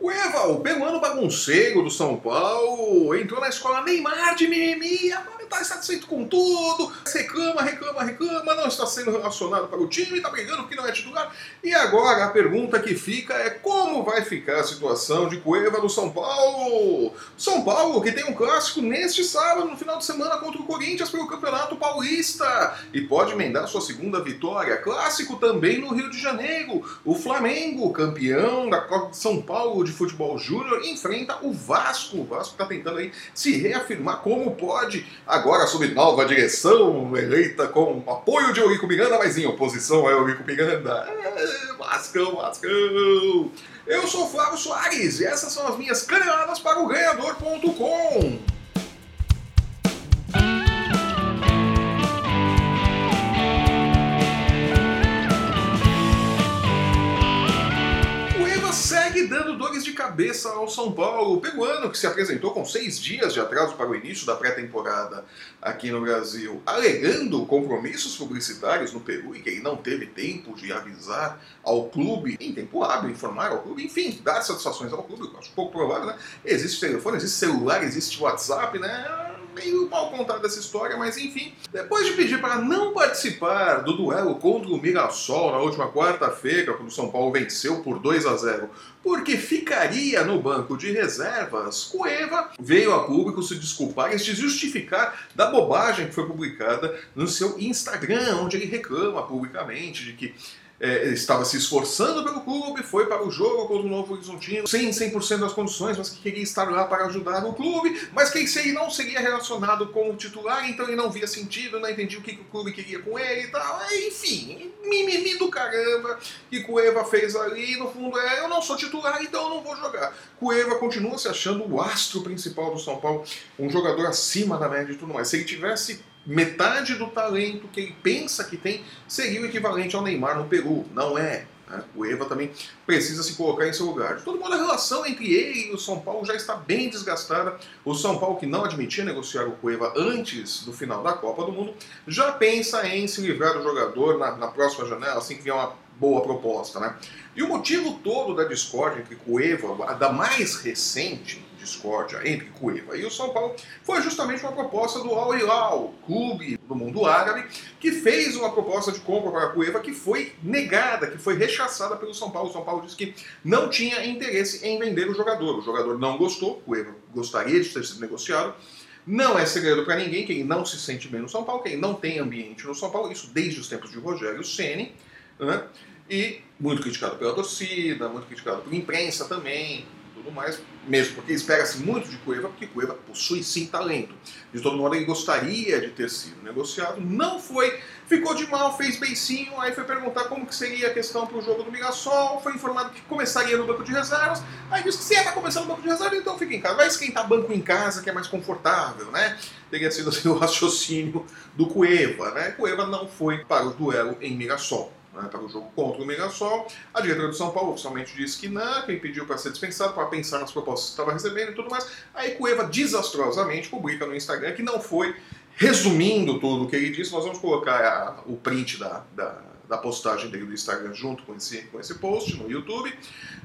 Cueva, o peruano bagunceiro do São Paulo, entrou na escola Neymar de mimimi, agora está insatisfeito com tudo, reclama, reclama, reclama, não está sendo relacionado para o time, está brigando que não é titular. E agora a pergunta que fica é como vai ficar a situação de Cueva no São Paulo? São Paulo que tem um clássico neste sábado, no final de semana, contra o Corinthians pelo Campeonato Paulista e pode emendar sua segunda vitória. Clássico também no Rio de Janeiro, o Flamengo, campeão da Copa de São Paulo de Futebol Júnior enfrenta o Vasco. O Vasco está tentando aí se reafirmar como pode, agora sob nova direção, eleita com apoio de Eurico Miranda, mas em oposição a Eurico Miranda. É, Vascão! Eu sou Flávio Soares e essas são as minhas caneladas para o ganhador.com. dando dores de cabeça ao São Paulo. O peruano, que se apresentou com seis dias de atraso para o início da pré-temporada aqui no Brasil, alegando compromissos publicitários no Peru e que ele não teve tempo de avisar ao clube, em tempo hábil, informar ao clube, enfim, dar satisfações ao clube, acho pouco provável, né? Existe telefone, existe celular, existe WhatsApp, né? Meio mal contada essa história, mas enfim. Depois de pedir para não participar do duelo contra o Mirassol na última quarta-feira, quando o São Paulo venceu por 2 a 0 porque ficaria no banco de reservas, Cueva veio a público se desculpar e se justificar da bobagem que foi publicada no seu Instagram, onde ele reclama publicamente de que é, estava se esforçando pelo clube, foi para o jogo contra o Novo Horizontino sem 100% das condições, mas que queria estar lá para ajudar o clube, mas que ele não seria relacionado com o titular, então ele não via sentido, não entendia o que, que o clube queria com ele e tal. Enfim, mimimi do caramba que Cueva fez ali, no fundo é, eu não sou titular, então eu não vou jogar. Cueva continua se achando o astro principal do São Paulo, um jogador acima da média e tudo mais. Se ele tivesse metade do talento que ele pensa que tem seria o equivalente ao Neymar no Peru. Não é. Né? O Eva também precisa se colocar em seu lugar. De todo modo, a relação entre ele e o São Paulo já está bem desgastada. O São Paulo, que não admitia negociar o Cueva antes do final da Copa do Mundo, já pensa em se livrar do jogador na, na próxima janela, assim que vier uma boa proposta. Né? E o motivo todo da discórdia entre Cueva, a da mais recente, discórdia entre Cueva e o São Paulo foi justamente uma proposta do Al Hilal, clube do mundo árabe, que fez uma proposta de compra para Cueva que foi negada, que foi rechaçada pelo São Paulo. O São Paulo disse que não tinha interesse em vender o jogador. O jogador não gostou, Cueva gostaria de ter sido negociado. Não é segredo para ninguém que ele não se sente bem no São Paulo, que ele não tem ambiente no São Paulo, isso desde os tempos de Rogério Ceni, né? e muito criticado pela torcida, muito criticado pela imprensa também, tudo mais, mesmo porque espera-se muito de Cueva, porque Cueva possui sim talento. De todo modo, ele gostaria de ter sido negociado, não foi, ficou de mal, fez beicinho, aí foi perguntar como que seria a questão para o jogo do Mirassol, foi informado que começaria no banco de reservas, aí disse que se é para começar no banco de reservas, então fica em casa. Vai esquentar banco em casa, que é mais confortável, né? Teria sido assim, o raciocínio do Cueva, né? Cueva não foi para o duelo em Mirassol né, para o jogo contra o Mirassol. A diretora do São Paulo oficialmente disse que não, que ele pediu para ser dispensado, para pensar nas propostas que estava recebendo e tudo mais. Aí Cueva desastrosamente publica no Instagram que não foi. Resumindo tudo o que ele disse, nós vamos colocar a, o print da, da da postagem dele do Instagram junto com esse, com esse post no YouTube.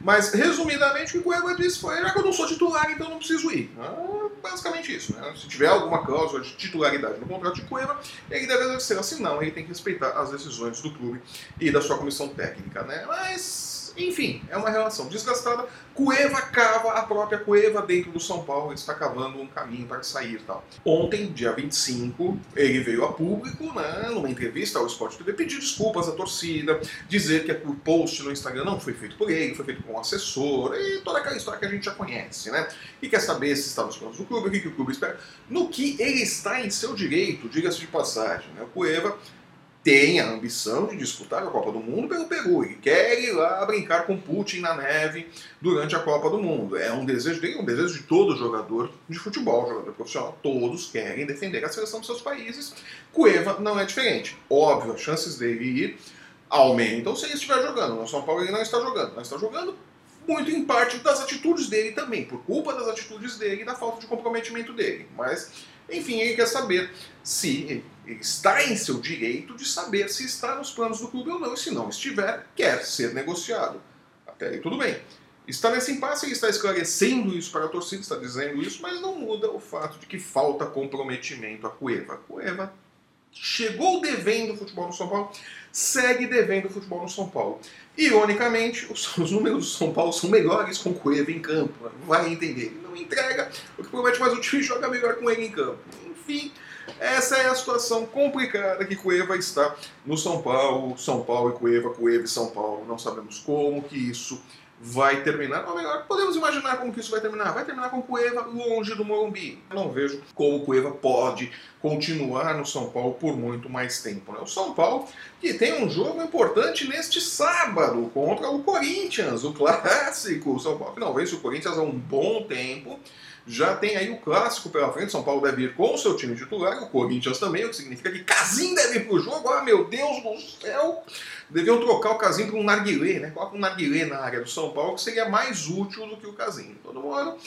Mas, resumidamente, o que o Cueva disse foi: já que eu não sou titular, então não preciso ir. Ah, basicamente isso. Né? Se tiver alguma cláusula de titularidade no contrato de Cueva, ele deve exercer. Se não, ele tem que respeitar as decisões do clube e da sua comissão técnica. Né? Mas enfim, é uma relação desgastada. Cueva cava a própria Cueva dentro do São Paulo, ele está cavando um caminho para sair tal. Ontem, dia 25, ele veio a público, né, numa entrevista ao Sport TV, pedir desculpas à torcida, dizer que o post no Instagram não foi feito por ele, foi feito por um assessor, e toda aquela história que a gente já conhece, né? E quer saber se está nos planos do clube, o que, que o clube espera. No que ele está em seu direito, diga-se de passagem, né? O Cueva tem a ambição de disputar a Copa do Mundo pelo Peru e quer ir lá brincar com Putin na neve durante a Copa do Mundo. É um desejo dele, um desejo de todo jogador de futebol, jogador profissional. Todos querem defender a seleção dos seus países. Cueva não é diferente. Óbvio, as chances dele ir aumentam se ele estiver jogando. No São Paulo ele não está jogando. Não está jogando muito em parte das atitudes dele também, por culpa das atitudes dele e da falta de comprometimento dele. Mas enfim, ele quer saber se ele está em seu direito de saber se está nos planos do clube ou não, e se não estiver, quer ser negociado. Até aí tudo bem. está nesse impasse e está esclarecendo isso para a torcida, está dizendo isso, mas não muda o fato de que falta comprometimento a Cueva. Cueva chegou devendo o futebol no São Paulo, segue devendo o futebol no São Paulo. Ironicamente, os, os números do São Paulo são melhores com Cueva em campo. Vai entender. Ele não entrega o que promete, mas o time joga melhor com ele em campo. Enfim, essa é a situação complicada que Cueva está no São Paulo. São Paulo e Cueva, Cueva e São Paulo. Não sabemos como que isso vai terminar, ou melhor, podemos imaginar como que isso vai terminar. Vai terminar com o Cueva longe do Morumbi. Não vejo como o Cueva pode continuar no São Paulo por muito mais tempo. Né? O São Paulo que tem um jogo importante neste sábado contra o Corinthians, o clássico. O São Paulo que não vence o Corinthians há um bom tempo. Já tem aí o clássico pela frente. São Paulo deve ir com o seu time titular, o Corinthians também, o que significa que Casim deve ir pro jogo. Ah, meu Deus do céu! Deviam trocar o Casim por um narguilé, né? Coloca um narguilé na área do São Paulo, que seria mais útil do que o Casim. Todo mundo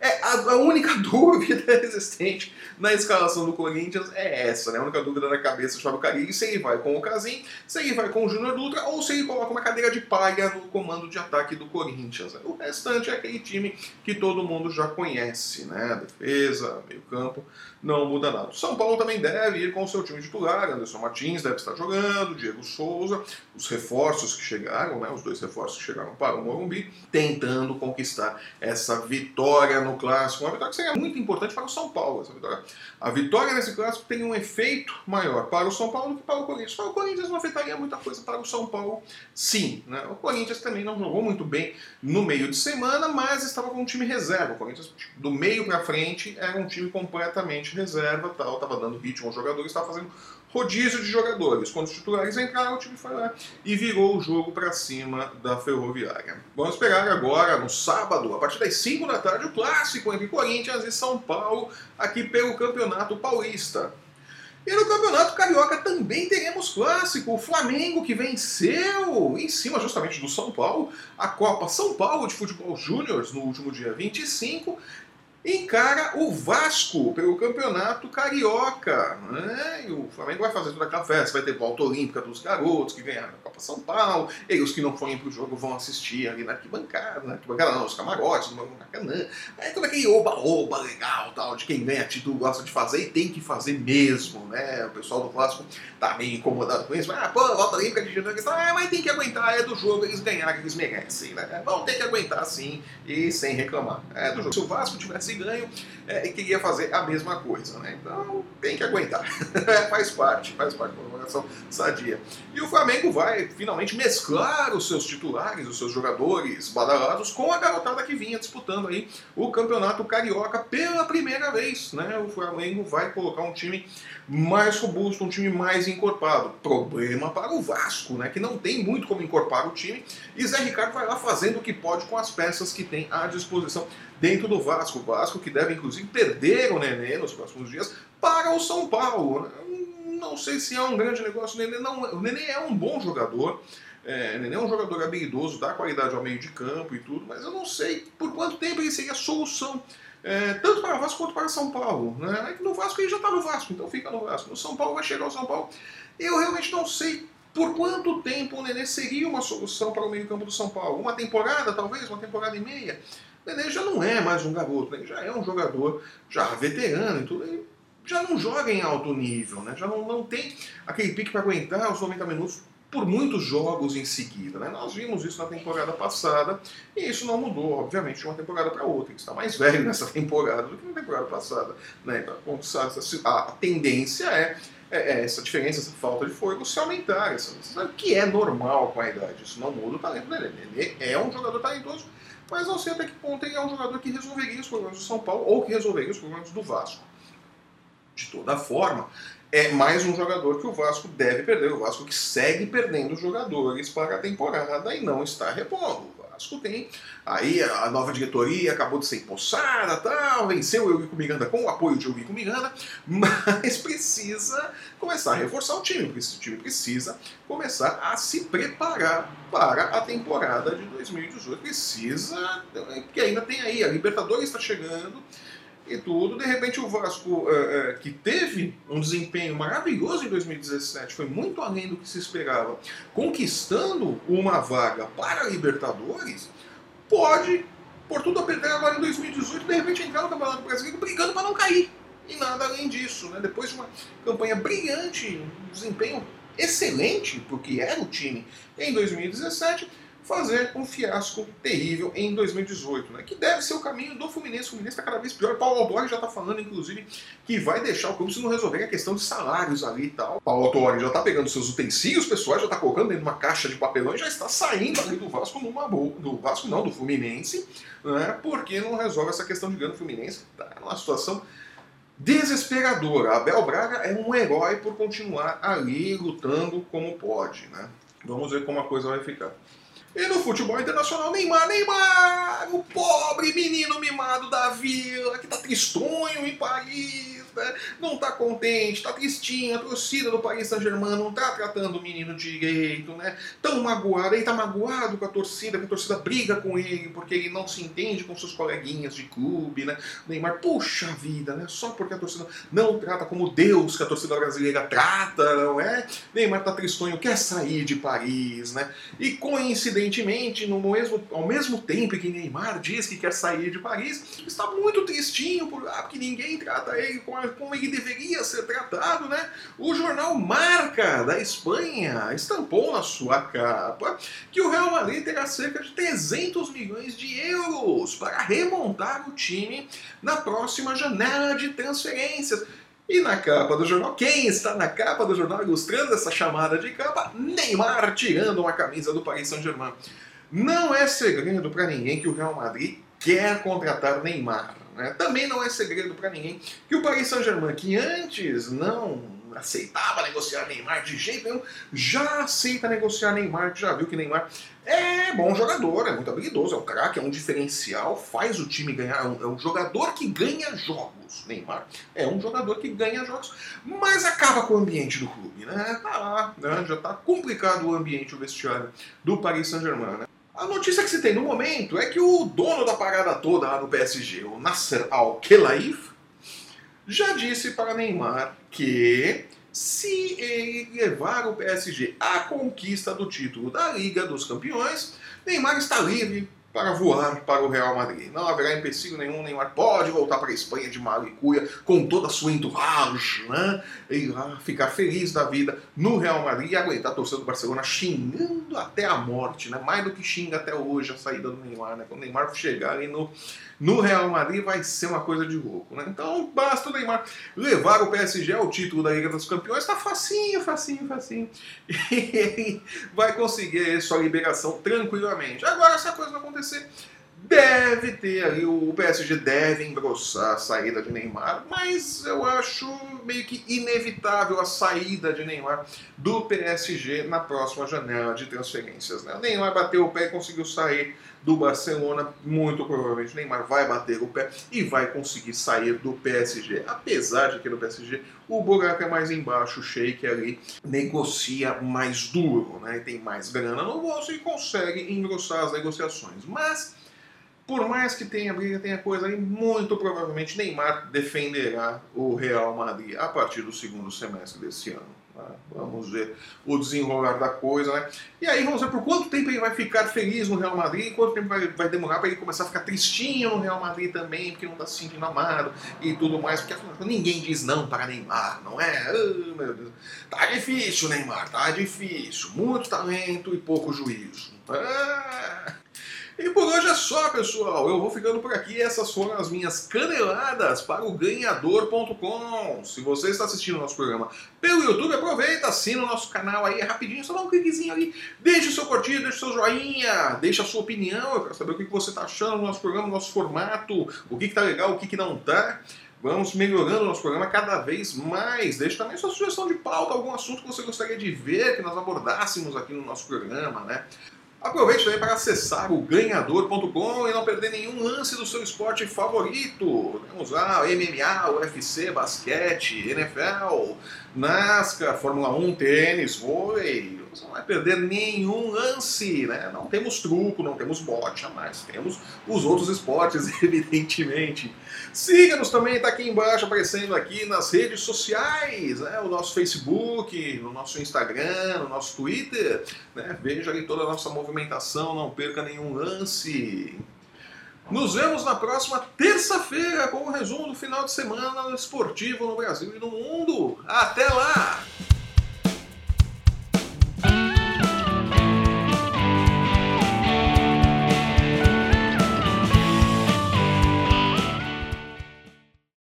é, a, a, única dúvida existente na escalação do Corinthians é essa, né? A única dúvida na cabeça do Fábio Carilli se ele vai com o Casim, se ele vai com o Júnior Dutra ou se ele coloca uma cadeira de palha no comando de ataque do Corinthians. Né? O restante é aquele time que todo mundo já conhece, né? Defesa, meio campo, não muda nada. O São Paulo também deve ir com o seu time titular, Anderson Martins deve estar jogando, Diego Souza, os reforços que chegaram, né? Os dois reforços que chegaram para o Morumbi, tentando conquistar essa vitória no clássico, uma vitória que seria muito importante para o São Paulo. Essa vitória. A vitória nesse clássico tem um efeito maior para o São Paulo do que para o Corinthians. Para o Corinthians não afetaria muita coisa, para o São Paulo, sim. Né? O Corinthians também não jogou muito bem no meio de semana, mas estava com um time reserva. O Corinthians, do meio para frente, era um time completamente reserva, tal, estava dando ritmo aos jogadores, estava fazendo rodízio de jogadores. Quando os titulares entraram, o time foi lá e virou o jogo para cima da Ferroviária. Vamos esperar agora, no sábado, a partir das 5 da tarde, o clássico entre Corinthians e São Paulo, aqui pelo Campeonato Paulista. E no Campeonato Carioca também teremos clássico. O Flamengo que venceu em cima justamente do São Paulo a Copa São Paulo de Futebol Júnior no último dia 25 encara o Vasco pelo campeonato carioca. Né? E o Flamengo vai fazer toda aquela festa, vai ter volta olímpica dos garotos que ganharam a Copa São Paulo, e os que não forem pro jogo vão assistir ali na arquibancada, na arquibancada não, os camarotes, no Maracanã. Aí todo aquele oba-oba legal, tal, de quem ganha título gosta de fazer e tem que fazer mesmo, né? O pessoal do Vasco tá meio incomodado com isso, ah, pô, volta olímpica de gente ah, mas tem que aguentar, é do jogo, eles ganharam, eles merecem, né? Vão ter que aguentar sim e sem reclamar. É do jogo. Se o Vasco tivesse ganho é, e queria fazer a mesma coisa. Né? Então tem que aguentar. faz parte, faz parte da colocação sadia. E o Flamengo vai finalmente mesclar os seus titulares, os seus jogadores badalados com a garotada que vinha disputando aí o campeonato carioca pela primeira vez. Né? O Flamengo vai colocar um time mais robusto, um time mais encorpado. Problema para o Vasco, né? que não tem muito como encorpar o time. E Zé Ricardo vai lá fazendo o que pode com as peças que tem à disposição dentro do Vasco. O Vasco que deve inclusive perder o Nenê nos próximos dias para o São Paulo. Não sei se é um grande negócio. O Nenê, não, o Nenê é um bom jogador. É, é um jogador habilidoso, dá qualidade ao meio de campo e tudo, mas eu não sei por quanto tempo ele seria a solução. É, tanto para o Vasco quanto para São Paulo. Né? É que no Vasco ele já está no Vasco, então fica no Vasco. No São Paulo vai chegar o São Paulo. Eu realmente não sei por quanto tempo o Nenê seria uma solução para o meio-campo do São Paulo. Uma temporada, talvez, uma temporada e meia. Nenê já não é mais um garoto, ele já é um jogador já veterano e tudo. Ele já não joga em alto nível, né? já não, não tem aquele pique para aguentar os 90 minutos por muitos jogos em seguida. Né? Nós vimos isso na temporada passada e isso não mudou, obviamente, de uma temporada para outra. Ele está mais velho nessa temporada do que na temporada passada. Né? Então, a tendência é, é, é, essa diferença, essa falta de fogo se aumentar, essa, que é normal com a idade. Isso não muda o talento dele. Ele é um jogador talentoso mas não sei até que ponto ele é um jogador que resolveria os problemas do São Paulo ou que resolveria os problemas do Vasco. De toda forma, é mais um jogador que o Vasco deve perder. O Vasco que segue perdendo jogadores para a temporada e não está repondo. Vasco tem. Aí a nova diretoria acabou de ser empossada, tal, venceu o Eurico Miranda com o apoio de Eurico Miranda, mas precisa começar a reforçar o time, porque esse time precisa começar a se preparar para a temporada de 2018. Precisa, porque ainda tem aí, a Libertadores está chegando, e tudo. De repente, o Vasco, é, é, que teve um desempenho maravilhoso em 2017, foi muito além do que se esperava, conquistando uma vaga para a Libertadores, pode, por tudo a perder agora em 2018, de repente entrar no Campeonato Brasileiro brigando para não cair. E nada além disso, né? Depois de uma campanha brilhante, um desempenho excelente, porque era o time em 2017, fazer um fiasco terrível em 2018, né? que deve ser o caminho do Fluminense. O Fluminense está cada vez pior. Paulo Autori já está falando, inclusive, que vai deixar o clube se não resolver a questão de salários ali e tal. Paulo Autori já está pegando seus utensílios pessoais, já está colocando dentro de uma caixa de papelão e já está saindo ali do Vasco numa boa. Do Vasco não, do Fluminense, né? porque não resolve essa questão de do Fluminense. Está numa situação desesperadora. Abel Braga é um herói por continuar ali lutando como pode, né? Vamos ver como a coisa vai ficar. E no futebol internacional, Neymar, Neymar, o pobre menino mimado da vila, que tá tristonho em Paris, né? não tá contente, tá tristinho, a torcida do Paris Saint-Germain não tá tratando o menino direito, né? Tão magoado, ele tá magoado com a torcida, que a torcida briga com ele porque ele não se entende com seus coleguinhas de clube, né? Neymar, puxa vida, né? Só porque a torcida não trata como Deus que a torcida brasileira trata, não é? Neymar tá tristonho, quer sair de Paris, né? E coincidentemente, no mesmo, ao mesmo tempo que Neymar diz que quer sair de Paris, está muito tristinho por, ah, porque ninguém trata ele com a como ele deveria ser tratado, né? O jornal Marca da Espanha estampou na sua capa que o Real Madrid terá cerca de 300 milhões de euros para remontar o time na próxima janela de transferências. E na capa do jornal, quem está na capa do jornal ilustrando essa chamada de capa? Neymar tirando uma camisa do Paris Saint-Germain. Não é segredo para ninguém que o Real Madrid quer contratar Neymar. Né? Também não é segredo para ninguém que o Paris Saint-Germain, que antes não aceitava negociar Neymar de jeito nenhum, já aceita negociar Neymar, já viu que Neymar é bom jogador, é muito habilidoso, é um craque, é um diferencial, faz o time ganhar, é um, é jogador que ganha jogos, Neymar. É um jogador que ganha jogos, mas acaba com o ambiente do clube, né? Tá lá, né? já tá complicado o ambiente, o vestiário do Paris Saint-Germain, né? A notícia que se tem no momento é que o dono da parada toda lá no PSG, o Nasser Al-Khelaifi, já disse para Neymar que se ele levar o PSG à conquista do título da Liga dos Campeões, Neymar está livre para voar para o Real Madrid. Não haverá empecilho nenhum, Neymar pode voltar para a Espanha de malicuia com toda a sua entourage, né? E lá ficar feliz da vida no Real Madrid e aguentar a torcida do Barcelona xingando até a morte, né? Mais do que xinga até hoje a saída do Neymar, né? Quando o Neymar chegar ali no, no Real Madrid vai ser uma coisa de louco, né? Então basta o Neymar levar o PSG ao título da Liga dos Campeões, tá facinho, facinho, facinho. E ele vai conseguir sua liberação tranquilamente. Agora essa coisa não acontecer acontecer. Deve ter ali, o PSG deve engrossar a saída de Neymar, mas eu acho meio que inevitável a saída de Neymar do PSG na próxima janela de transferências. Né? O Neymar bateu o pé e conseguiu sair do Barcelona, muito provavelmente Neymar vai bater o pé e vai conseguir sair do PSG. Apesar de que no PSG o buraco é mais embaixo, o Sheik ali negocia mais duro, né? tem mais grana no bolso e consegue engrossar as negociações. Mas por mais que tenha briga, tenha coisa aí, muito provavelmente Neymar defenderá o Real Madrid a partir do segundo semestre desse ano. Tá? Vamos ver o desenrolar da coisa, né? E aí vamos ver por quanto tempo ele vai ficar feliz no Real Madrid, quanto tempo vai, vai demorar para ele começar a ficar tristinho no Real Madrid também, porque não está se sentindo amado e tudo mais, porque ninguém diz não para Neymar, não é? Oh, meu Deus. Tá difícil, Neymar, tá difícil. Muito talento e pouco juízo. Ah. E por hoje é só, pessoal. Eu vou ficando por aqui. Essas foram as minhas caneladas para o ganhador.com. Se você está assistindo o nosso programa pelo YouTube, aproveita, assina o nosso canal aí rapidinho, só dá um cliquezinho ali. Deixe o seu curtir, deixe o seu joinha, deixe a sua opinião. Eu quero saber o que você está achando do nosso programa, do nosso formato, o que está legal, o que, que não está. Vamos melhorando o nosso programa cada vez mais. Deixe também sua sugestão de pauta, algum assunto que você gostaria de ver, que nós abordássemos aqui no nosso programa, né? Aproveite também para acessar o ganhador.com e não perder nenhum lance do seu esporte favorito. Temos lá MMA, UFC, basquete, NFL, NASCAR, Fórmula 1, tênis, vôlei, você não vai perder nenhum lance, né? Não temos truco, não temos bote, mas temos os outros esportes, evidentemente. Siga-nos também, está aqui embaixo aparecendo aqui nas redes sociais, né? o nosso Facebook, no nosso Instagram, no nosso Twitter. Né? Veja ali toda a nossa movimentação, não perca nenhum lance. Nos vemos na próxima terça-feira com o resumo do final de semana esportivo no Brasil e no mundo. Até lá!